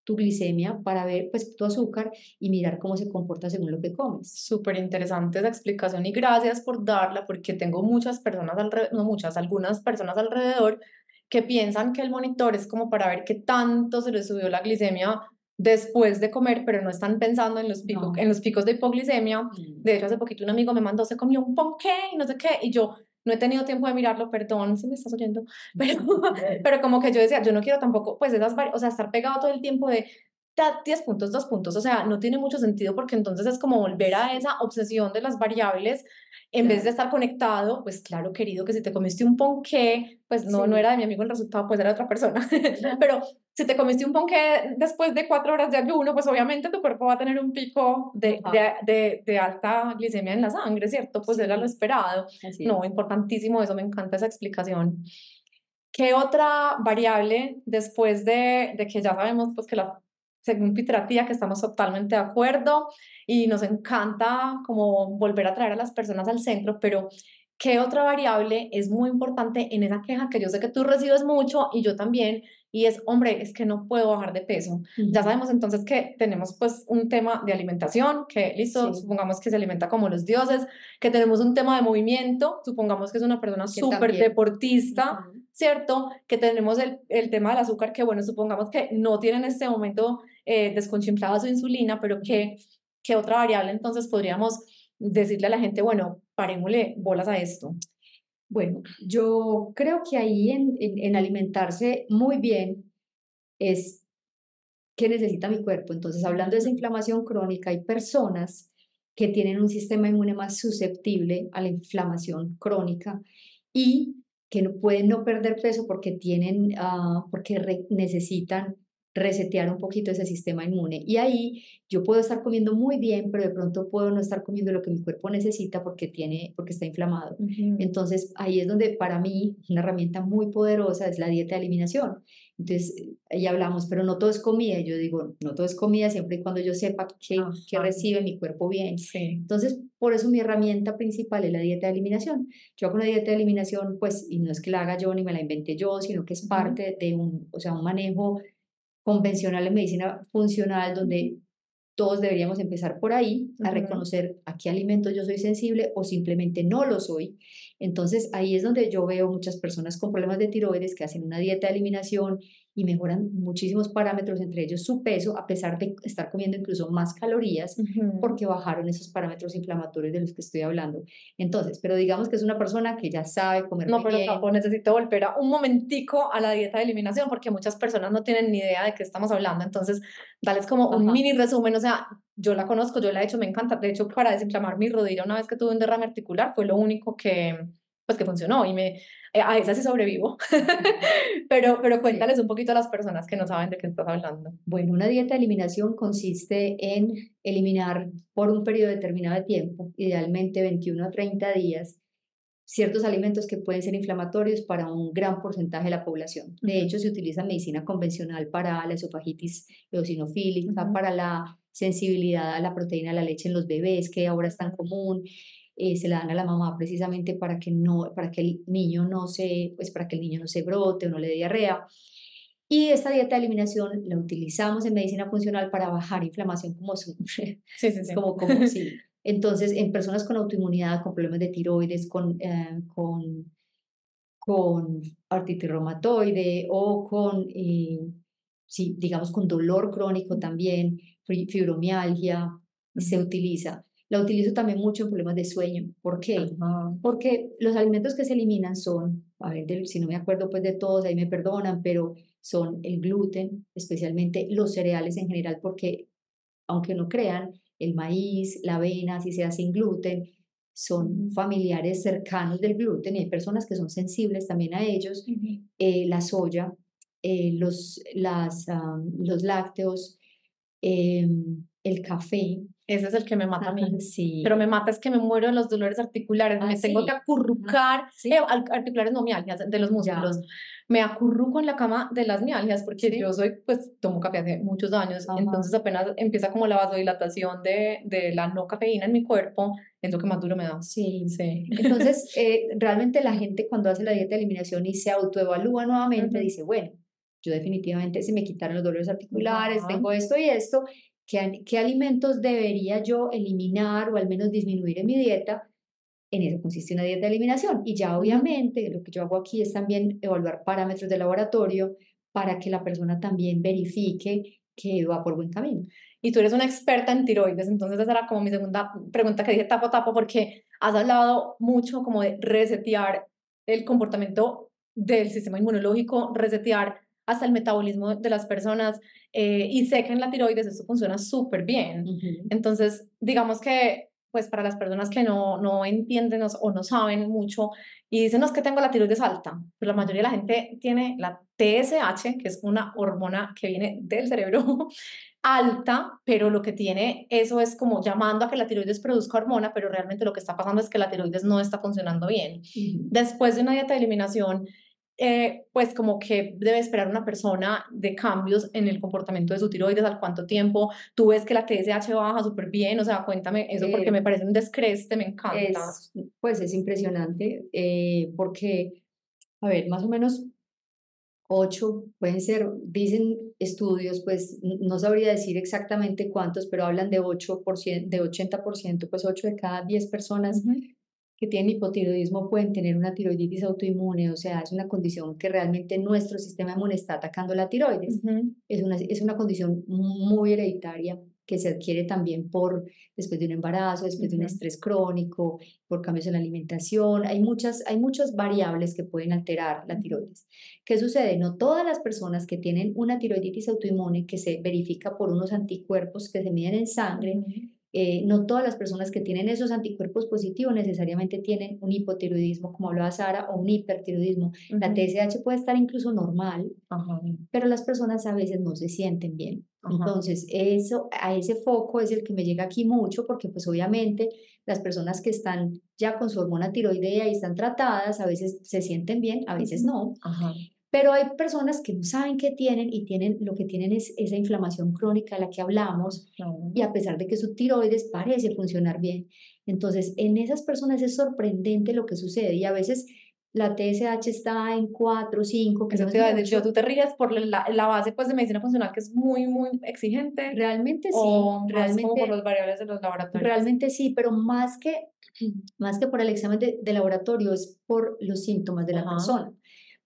tu glicemia para ver pues tu azúcar y mirar cómo se comporta según lo que comes. Súper interesante esa explicación y gracias por darla porque tengo muchas personas alrededor, no muchas, algunas personas alrededor que piensan que el monitor es como para ver qué tanto se le subió la glicemia después de comer, pero no están pensando en los, picos, en los picos de hipoglicemia. Mm. De hecho, hace poquito un amigo me mandó, se comió un ponqué y no sé qué, y yo, no he tenido tiempo de mirarlo, perdón si me estás oyendo, pero, pero como que yo decía, yo no quiero tampoco, pues esas, o sea, estar pegado todo el tiempo de 10 puntos, 2 puntos, o sea, no tiene mucho sentido porque entonces es como volver a esa obsesión de las variables en vez de estar conectado, pues claro, querido, que si te comiste un ponqué, pues no, no era de mi amigo el resultado, pues era de otra persona, pero si te comiste un ponqué después de cuatro horas de ayuno, pues obviamente tu cuerpo va a tener un pico de, de, de, alta glicemia en la sangre, ¿cierto? Pues era lo esperado. No, importantísimo eso, me encanta esa explicación. ¿Qué otra variable después de, de que ya sabemos pues que la según Pitratía, que estamos totalmente de acuerdo y nos encanta como volver a traer a las personas al centro, pero ¿qué otra variable es muy importante en esa queja que yo sé que tú recibes mucho y yo también? Y es, hombre, es que no puedo bajar de peso. Ya sabemos entonces que tenemos pues un tema de alimentación, que listo, supongamos que se alimenta como los dioses, que tenemos un tema de movimiento, supongamos que es una persona súper deportista, ¿cierto? Que tenemos el, el, tema del azúcar, que bueno, supongamos que no tiene en este momento eh, su insulina, pero que, ¿qué otra variable entonces podríamos decirle a la gente, bueno, parémosle bolas a esto? Bueno, yo creo que ahí en, en, alimentarse muy bien es qué necesita mi cuerpo. Entonces, hablando de esa inflamación crónica, hay personas que tienen un sistema inmune más susceptible a la inflamación crónica y que no pueden no perder peso porque tienen, uh, porque necesitan resetear un poquito ese sistema inmune. Y ahí yo puedo estar comiendo muy bien, pero de pronto puedo no estar comiendo lo que mi cuerpo necesita porque, tiene, porque está inflamado. Entonces ahí es donde para mí una herramienta muy poderosa es la dieta de eliminación. Entonces ahí hablamos, pero no todo es comida. Yo digo, no todo es comida siempre y cuando yo sepa qué, qué recibe mi cuerpo bien. Entonces, por eso mi herramienta principal es la dieta de eliminación. Yo hago una dieta de eliminación, pues, y no es que la haga yo ni me la inventé yo, sino que es parte de un, o sea, un manejo convencional en medicina funcional, donde todos deberíamos empezar por ahí, a reconocer a qué alimentos yo soy sensible o simplemente no lo soy. Entonces ahí es donde yo veo muchas personas con problemas de tiroides que hacen una dieta de eliminación y mejoran muchísimos parámetros, entre ellos su peso, a pesar de estar comiendo incluso más calorías, porque bajaron esos parámetros inflamatorios de los que estoy hablando. Entonces, pero digamos que es una persona que ya sabe comer no, pero bien. necesito volver a un momentico a la dieta de eliminación, porque muchas personas no tienen ni idea de qué estamos hablando. Entonces, dales como un mini resumen, o sea, yo la conozco, yo la he hecho, me encanta. De hecho, para desinflamar mi rodilla una vez que tuve un derrame articular, fue lo único que, pues, que funcionó y me a esa sí sobrevivo, pero, pero cuéntales un poquito a las personas que no saben de qué estás hablando. Bueno, una dieta de eliminación consiste en eliminar por un periodo determinado de tiempo, idealmente 21 a 30 días, ciertos alimentos que pueden ser inflamatorios para un gran porcentaje de la población. De hecho, se utiliza medicina convencional para la esofagitis eosinofílica, para la sensibilidad a la proteína de la leche en los bebés, que ahora es tan común, eh, se la dan a la mamá precisamente para que, no, para que el niño no se, pues para que el niño no se brote o no le dé diarrea. Y esta dieta de eliminación la utilizamos en medicina funcional para bajar inflamación como su, sí, sí, sí. como, como sí. Entonces, en personas con autoinmunidad, con problemas de tiroides, con, eh, con, con artritis reumatoide o con, eh, sí, digamos, con dolor crónico también, fibromialgia, se utiliza. La utilizo también mucho en problemas de sueño. ¿Por qué? Porque los alimentos que se eliminan son, a ver, si no me acuerdo pues de todos, ahí me perdonan, pero son el gluten, especialmente los cereales en general, porque aunque no crean, el maíz, la avena, si sea sin gluten, son familiares cercanos del gluten y hay personas que son sensibles también a ellos. Eh, la soya, eh, los, las, los lácteos, em, el café, ese es el que me mata a mí. Sí. Pero me mata es que me muero de los dolores articulares. me ah, tengo que acurrucar. Sí. Eh, articulares no mialgias, de los músculos. Me acurruco en la cama de las mialgias porque yo soy, pues, tomo café hace muchos años. Entonces apenas empieza como la vasodilatación de, de la no cafeína en mi cuerpo, es lo que más duro me da. Sí, sí. Entonces, eh, realmente la gente cuando hace la dieta de eliminación y se autoevalúa nuevamente, dice, bueno, yo definitivamente se me quitaron los dolores articulares, tengo esto y esto, ¿Qué, alimentos debería yo eliminar o al menos disminuir en mi dieta? En eso consiste una dieta de eliminación. Y ya obviamente lo que yo hago aquí es también evaluar parámetros de laboratorio para que la persona también verifique que va por buen camino. Y tú eres una experta en tiroides, entonces esa era como mi segunda pregunta que dije tapo tapo porque has hablado mucho como de resetear el comportamiento del sistema inmunológico, resetear hasta el metabolismo de las personas eh, y sé que en la tiroides eso funciona súper bien. Entonces, digamos que pues para las personas que no, no entienden o no saben mucho y dicen, no, es que tengo la tiroides alta, pero la mayoría de la gente tiene la TSH, que es una hormona que viene del cerebro, alta, pero lo que tiene eso es como llamando a que la tiroides produzca hormona, pero realmente lo que está pasando es que la tiroides no está funcionando bien. Después de una dieta de eliminación, eh, pues como que debe esperar una persona de cambios en el comportamiento de su tiroides, al cuánto tiempo, tú ves que la TSH baja súper bien, o sea, cuéntame eso porque me parece un descreste, me encanta. pues es impresionante eh, porque, a ver, más o menos 8 pueden ser, dicen estudios, pues no sabría decir exactamente cuántos, pero hablan de 8%, de 80%, pues 8 de cada 10 personas que tienen hipotiroidismo pueden tener una tiroiditis autoinmune, o sea, es una condición que realmente nuestro sistema inmune está atacando la tiroides. es, una, es una condición muy hereditaria que se adquiere también por después de un embarazo, después de un estrés crónico, por cambios en la alimentación. Hay muchas, hay muchas variables que pueden alterar la tiroides. ¿Qué sucede? No todas las personas que tienen una tiroiditis autoinmune que se verifica por unos anticuerpos que se miden en sangre, eh, no todas las personas que tienen esos anticuerpos positivos necesariamente tienen un hipotiroidismo, como hablaba Sara, o un hipertiroidismo. La TSH puede estar incluso normal, pero las personas a veces no se sienten bien. Entonces, eso, a ese foco es el que me llega aquí mucho, porque pues obviamente las personas que están ya con su hormona tiroidea y están tratadas, a veces se sienten bien, a veces no. Pero hay personas que no saben qué tienen y tienen, lo que tienen es esa inflamación crónica de la que hablamos y a pesar de que su tiroides parece funcionar bien. Entonces, en esas personas es sorprendente lo que sucede y a veces la TSH está en 4, 5. Que Eso te a yo, tú te ríes por la, la, base pues, de medicina funcional que es muy, muy exigente. Realmente sí. O realmente, como por los variables de los laboratorios. Realmente sí, pero más que, más que por el examen de, de laboratorio es por los síntomas de la persona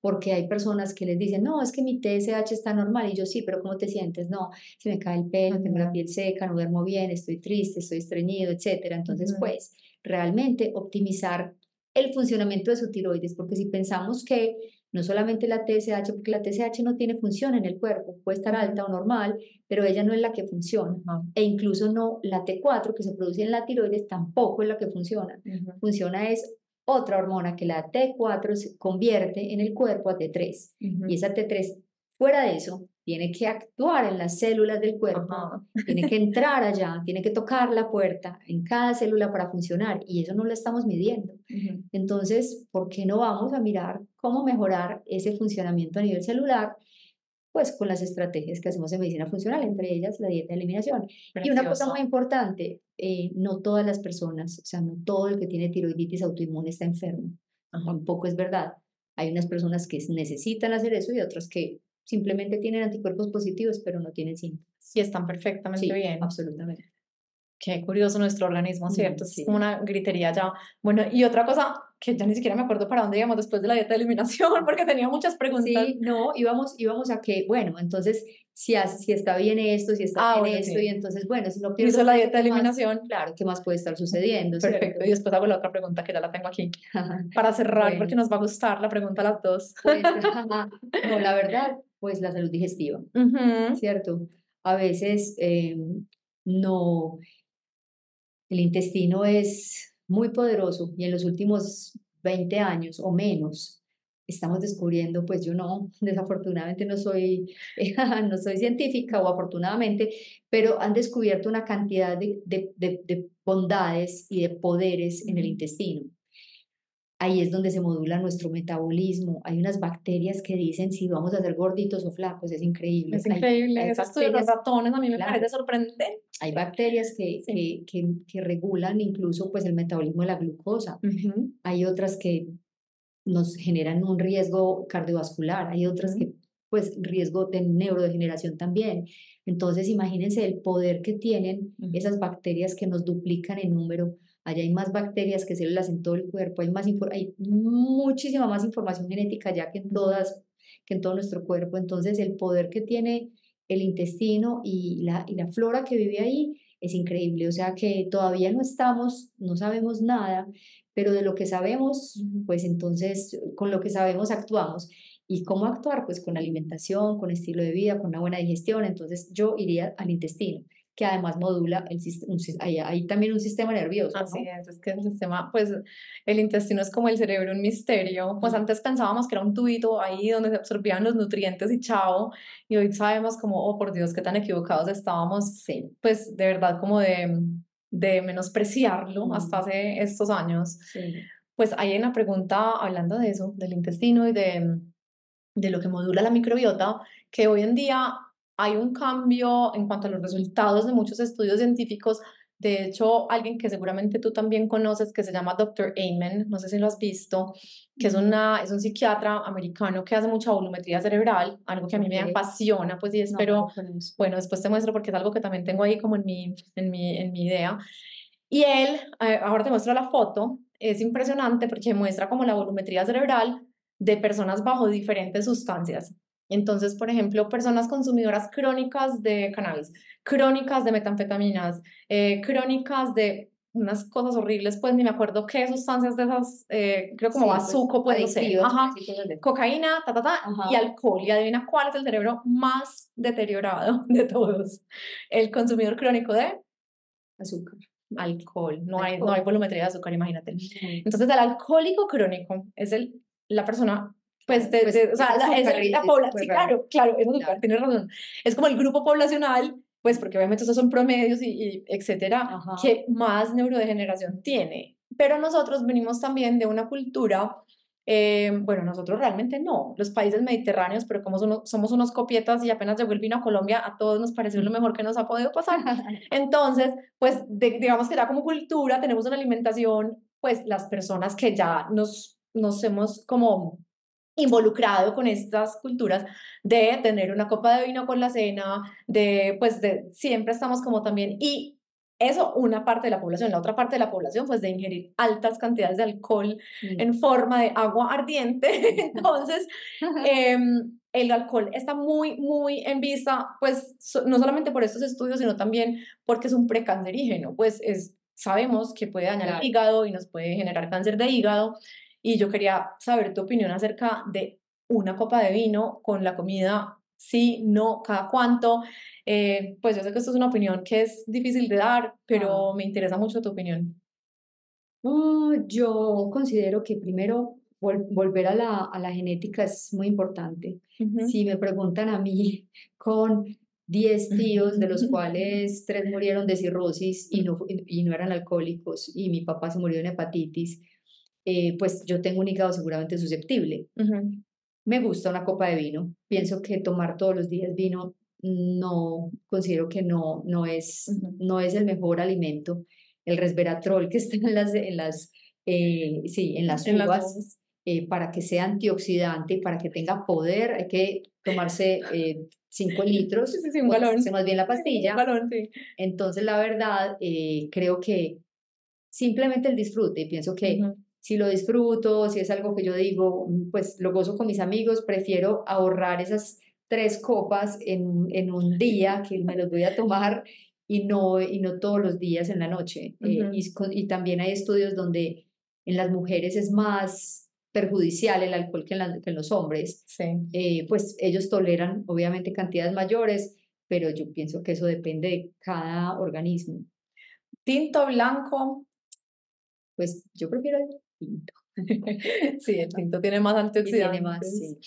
porque hay personas que les dicen, no, es que mi TSH está normal, y yo sí, pero ¿cómo te sientes? No, se me cae el pelo, tengo la piel seca, no duermo bien, estoy triste, estoy estreñido, etcétera. Entonces, pues, realmente optimizar el funcionamiento de su tiroides, porque si pensamos que no solamente la TSH, porque la TSH no tiene función en el cuerpo, puede estar alta o normal, pero ella no es la que funciona. E incluso no la T4 que se produce en la tiroides tampoco es la que funciona. Funciona es otra hormona que la T4 se convierte en el cuerpo a T3. Y esa T3, fuera de eso, tiene que actuar en las células del cuerpo, tiene que entrar allá, tiene que tocar la puerta en cada célula para funcionar y eso no lo estamos midiendo. Entonces, ¿por qué no vamos a mirar cómo mejorar ese funcionamiento a nivel celular? Pues con las estrategias que hacemos en medicina funcional, entre ellas la dieta de eliminación. Y una cosa muy importante, eh, no todas las personas, o sea, no todo el que tiene tiroiditis autoinmune está enfermo. Tampoco es verdad. Hay unas personas que necesitan hacer eso y otras que simplemente tienen anticuerpos positivos, pero no tienen síntomas. Sí, están perfectamente bien. Absolutamente. Qué curioso nuestro organismo, ¿cierto? Es como una gritería ya. Bueno, y otra cosa que ya ni siquiera me acuerdo para dónde íbamos después de la dieta de eliminación, porque tenía muchas preguntas. Sí, no, íbamos, íbamos a que, bueno, entonces, si, si está bien esto, si está ah, bien esto, y entonces, bueno, si no pierdo... Hizo la dieta de eliminación. claro, ¿qué más puede estar sucediendo? Perfecto, y después hago la otra pregunta que ya la tengo aquí, para cerrar, porque nos va a gustar la pregunta a las dos. Pues, no, la verdad, pues la salud digestiva, ¿cierto? A veces eh, no el intestino es muy poderoso y en los últimos 20 años o menos estamos descubriendo, pues yo no, desafortunadamente no soy, no soy científica o afortunadamente, pero han descubierto una cantidad de, de, de bondades y de poderes en el intestino ahí es donde se modula nuestro metabolismo. Hay unas bacterias que dicen si vamos a ser gorditos o flacos, es increíble. Es increíble, hay, de los ratones a mí me parece sorprendente. Hay bacterias que, que, que, regulan incluso pues, el metabolismo de la glucosa. Hay otras que nos generan un riesgo cardiovascular, hay otras que pues riesgo de neurodegeneración también. Entonces, imagínense el poder que tienen esas bacterias que nos duplican en número Allá hay más bacterias que células en todo el cuerpo, hay, más hay muchísima más información genética ya que en todas, que en todo nuestro cuerpo. Entonces, el poder que tiene el intestino y la, y la flora que vive ahí es increíble. O sea que todavía no estamos, no sabemos nada, pero de lo que sabemos, pues entonces con lo que sabemos actuamos. ¿Y cómo actuar? Pues con alimentación, con estilo de vida, con una buena digestión. Entonces yo iría al intestino que además modula el sistema, hay, también un sistema nervioso. Así es, es que el sistema, pues el intestino es como el cerebro, un misterio. Pues antes pensábamos que era un tubito ahí donde se absorbían los nutrientes y chao, y hoy sabemos como, oh por Dios, qué tan equivocados estábamos, sí. pues de verdad como de, de menospreciarlo hasta hace estos años. Sí. Pues hay una pregunta hablando de eso, del intestino y de de lo que modula la microbiota, que hoy en día hay un cambio en cuanto a los resultados de muchos estudios científicos. De hecho, alguien que seguramente tú también conoces, que se llama Dr. Amen, no sé si lo has visto, que es, una, es un psiquiatra americano que hace mucha volumetría cerebral, algo que a mí me apasiona, pues y espero, bueno, después te muestro porque es algo que también tengo ahí como en mi, en mi, en mi idea. Y él, eh, ahora te muestro la foto, es impresionante porque muestra como la volumetría cerebral de personas bajo diferentes sustancias. Entonces, por ejemplo, personas consumidoras crónicas de cannabis, crónicas de metanfetaminas, eh, crónicas de unas cosas horribles, pues ni me acuerdo qué sustancias de esas, eh, creo como sí, bazuco, pues ser, ajá, cocaína, ta, ta, ta, y alcohol. Y adivina cuál es el cerebro más deteriorado de todos. El consumidor crónico de azúcar. Alcohol. No, Hay, no hay volumetría de azúcar, imagínate. Entonces, el alcohólico crónico es el, la persona pues, de, pues, o sea, la, es la población, sí, claro, claro, es claro. tienes razón. Es como el grupo poblacional, pues porque obviamente esos son promedios y, y etcétera, que más neurodegeneración tiene. Pero nosotros venimos también de una cultura, eh, bueno, nosotros realmente no, los países mediterráneos, pero como somos, somos unos copietas y apenas llegó el vino a Colombia, a todos nos pareció lo mejor que nos ha podido pasar. Entonces, pues digamos que ya como cultura tenemos una alimentación, pues las personas que ya nos, nos hemos como involucrado con estas culturas de tener una copa de vino con la cena, de pues de siempre estamos como también y eso una parte de la población, la otra parte de la población pues de ingerir altas cantidades de alcohol mm. en forma de agua ardiente, entonces em, el alcohol está muy muy en vista pues no solamente por estos estudios sino también porque es un precancerígeno, pues es sabemos que puede dañar el hígado y nos puede generar cáncer de hígado y yo quería saber tu opinión acerca de una copa de vino con la comida, sí, no, cada cuánto. Eh, pues yo sé que esto es una opinión que es difícil de dar, pero me interesa mucho tu opinión. yo considero que primero volver a la, a la, genética es muy importante. Si me preguntan a mí con 10 tíos, de los cuales 3 murieron de cirrosis y no, y no eran alcohólicos, y mi papá se murió de hepatitis, eh, pues yo tengo un hígado seguramente susceptible. Me gusta una copa de vino. Pienso que tomar todos los días vino no, considero que no, no, es, no es el mejor alimento. El resveratrol que está en las, en las, eh, sí, en las uvas, eh, para que sea antioxidante, para que tenga poder, hay que tomarse 5 litros, sí, sí, un galón. más bien la pastilla. galón, sí. Entonces, la verdad, creo que simplemente el disfrute, pienso que si lo disfruto, si es algo que yo digo, mm, pues lo gozo con mis amigos, prefiero ahorrar esas tres copas en, en un día que me los voy a tomar y no, y no todos los días en la noche. Eh, y, y, también hay estudios donde en las mujeres es más perjudicial el alcohol que en, que en los hombres. Sí. Eh, pues ellos toleran obviamente cantidades mayores, pero yo pienso que eso depende de cada organismo. Tinto blanco. Pues yo prefiero tinto. sí, el tinto tiene más antioxidantes. Tiene más, sí.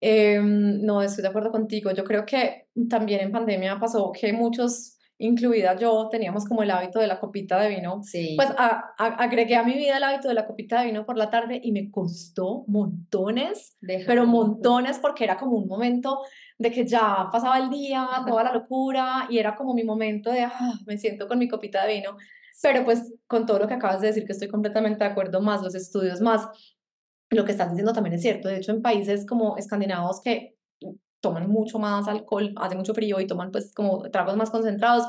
Em, no, estoy de acuerdo contigo. Yo creo que también en pandemia pasó que muchos, incluida yo, teníamos como el hábito de la copita de vino. Sí. Pues agregué a mi vida el hábito de la copita de vino por la tarde y me costó montones, pero montones porque era como un momento de que ya pasaba el día, toda la locura y era como mi momento de, ah, me siento con mi copita de vino. Pero pues con todo lo que acabas de decir, que estoy completamente de acuerdo, más los estudios, más lo que estás diciendo también es cierto. De hecho, en países como escandinavos que toman mucho más alcohol, hace mucho frío y toman pues como tragos más concentrados,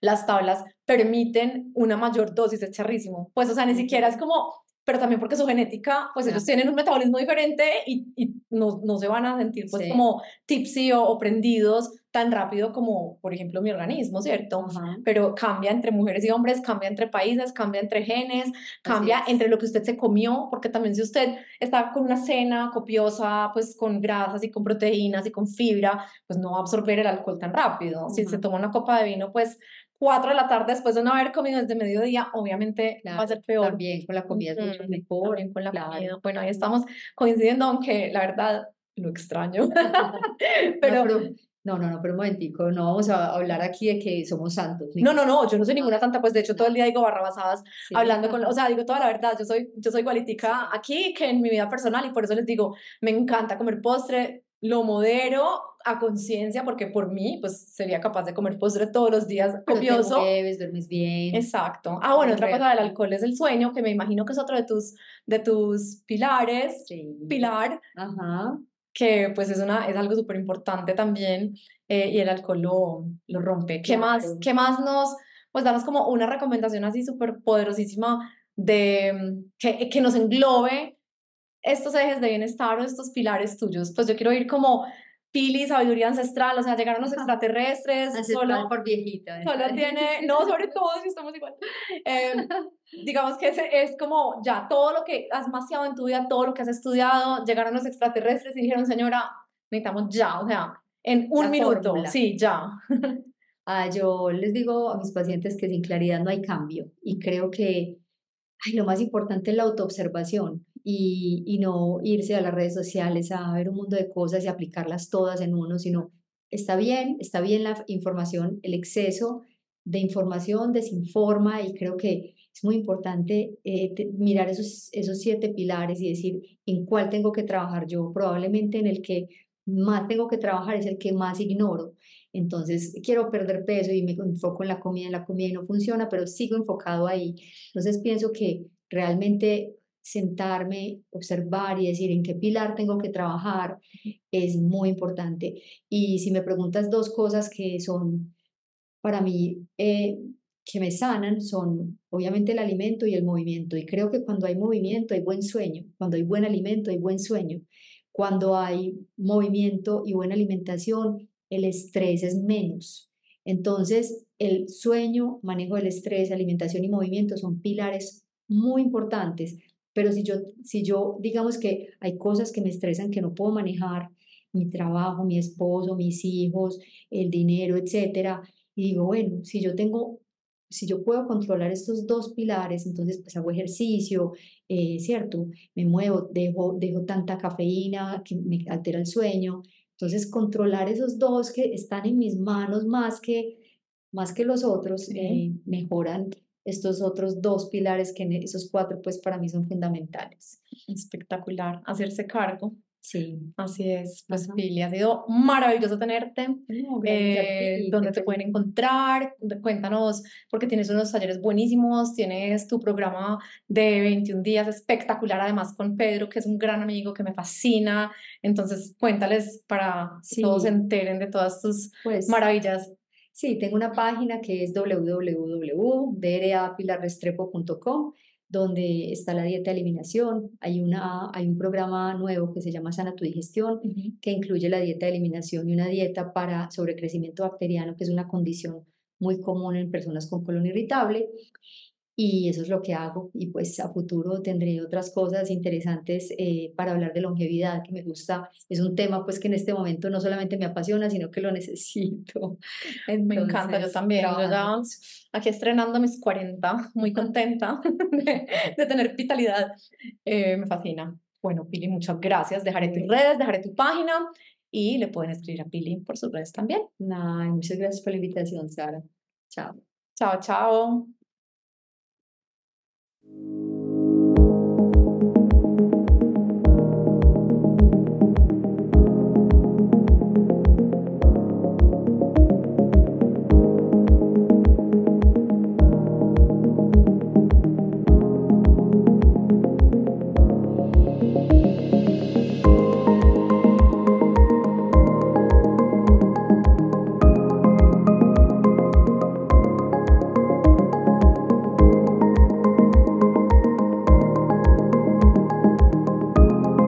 las tablas permiten una mayor dosis de charrísimo. Pues, o sea, ni siquiera es como, pero también porque su genética, pues ellos tienen un metabolismo diferente y, y no, no, se van a sentir pues como tipsy o, o prendidos tan rápido como, por ejemplo, mi organismo, ¿cierto? Pero cambia entre mujeres y hombres, cambia entre países, cambia entre genes, cambia entre lo que usted se comió, porque también si usted está con una cena copiosa, pues con grasas y con proteínas y con fibra, pues no va a absorber el alcohol tan rápido. Si se toma una copa de vino, pues cuatro de la tarde después de no haber comido desde mediodía, obviamente va a ser peor. También con la comida es mucho mejor. con la comida. Bueno, ahí estamos coincidiendo, aunque la verdad lo extraño. pero, No, no, no, pero un momentico, no vamos a hablar aquí de que somos santos. No, no, no, yo no soy ninguna santa, pues de hecho todo el día digo barrabasadas hablando con, o sea, digo toda la verdad, yo soy, yo soy igualitica aquí que en mi vida personal y por eso les digo, me encanta comer postre, lo modero a conciencia porque por mí, pues sería capaz de comer postre todos los días copioso. Pero te bebes, duermes bien. Exacto. Ah, bueno, otra cosa del alcohol es el sueño, que me imagino que es otro de tus, de tus pilares. Sí. Pilar. Ajá que pues es, una, es algo súper importante también eh, y el alcohol lo, lo rompe. ¿Qué, más, ¿Qué más nos, pues danos como una recomendación así súper poderosísima de mm, que, que nos englobe estos ejes de bienestar o estos pilares tuyos? Pues yo quiero ir como Pili, sabiduría ancestral, o sea, llegaron los extraterrestres. solo por viejita. Solo tiene, no, sobre todo si estamos igual. Em, digamos que es, es como ya todo lo que has maciado en tu vida, todo lo que has estudiado, llegaron los extraterrestres y dijeron, señora, necesitamos ya, o sea, en un minuto, sí, ya. Ah, yo les digo a mis pacientes que sin claridad no hay cambio y creo que ay, lo más importante es la autoobservación y, y no irse a las redes sociales a ver un mundo de cosas y aplicarlas todas en uno, sino está bien, está bien la información, el exceso de información desinforma y creo que es muy importante eh, mirar esos, esos siete pilares y decir en cuál tengo que trabajar yo. Probablemente en el que más tengo que trabajar es el que más ignoro. Entonces, quiero perder peso y me enfoco en la comida, en la comida y no funciona, pero sigo enfocado ahí. Entonces, pienso que realmente sentarme, observar y decir en qué pilar tengo que trabajar es muy importante. Y si me preguntas dos cosas que son para mí eh, que me sanan, son obviamente el alimento y el movimiento. Y creo que cuando hay movimiento hay buen sueño, cuando hay buen alimento hay buen sueño, cuando hay movimiento y buena alimentación, el estrés es menos. Entonces, el sueño, manejo del estrés, alimentación y movimiento son pilares muy importantes pero si yo, si yo, digamos que hay cosas que me estresan que no puedo manejar, mi trabajo, mi esposo, mis hijos, el dinero, etcétera, y digo, bueno, si yo tengo, si yo puedo controlar estos dos pilares, entonces pues hago ejercicio, eh, ¿cierto? Me muevo, dejo, dejo tanta cafeína que me altera el sueño. Entonces, controlar esos dos que están en mis manos más que, más que los otros, eh, mejoran estos otros dos pilares que esos cuatro pues para mí son fundamentales. Espectacular, hacerse cargo. Sí. Así es, pues Pili, ha sido maravilloso tenerte. eh, ¿Dónde te pueden encontrar? Cuéntanos, porque tienes unos talleres buenísimos, tienes tu programa de 21 días espectacular, además con Pedro, que es un gran amigo que me fascina. Entonces, cuéntales para que todos se enteren de todas tus pues, maravillas. Sí, tengo una página que es www.drapilarrestrepo.com donde está la dieta de eliminación. Hay, una, hay un programa nuevo que se llama Sana tu Digestión, que incluye la dieta de eliminación y una dieta para sobrecrecimiento bacteriano, que es una condición muy común en personas con colon irritable y eso es lo que hago y pues a futuro tendré otras cosas interesantes eh, para hablar de longevidad que me gusta es un tema pues que en este momento no solamente me apasiona sino que lo necesito. Me encanta yo también yo ya aquí estrenando mis 40 muy contenta de, tener vitalidad eh, me fascina. Bueno Pili muchas gracias dejaré tus redes dejaré tu página y le pueden escribir a Pili por sus redes también. Ay, muchas gracias por la invitación Sara. Chao. Chao chao Thank you.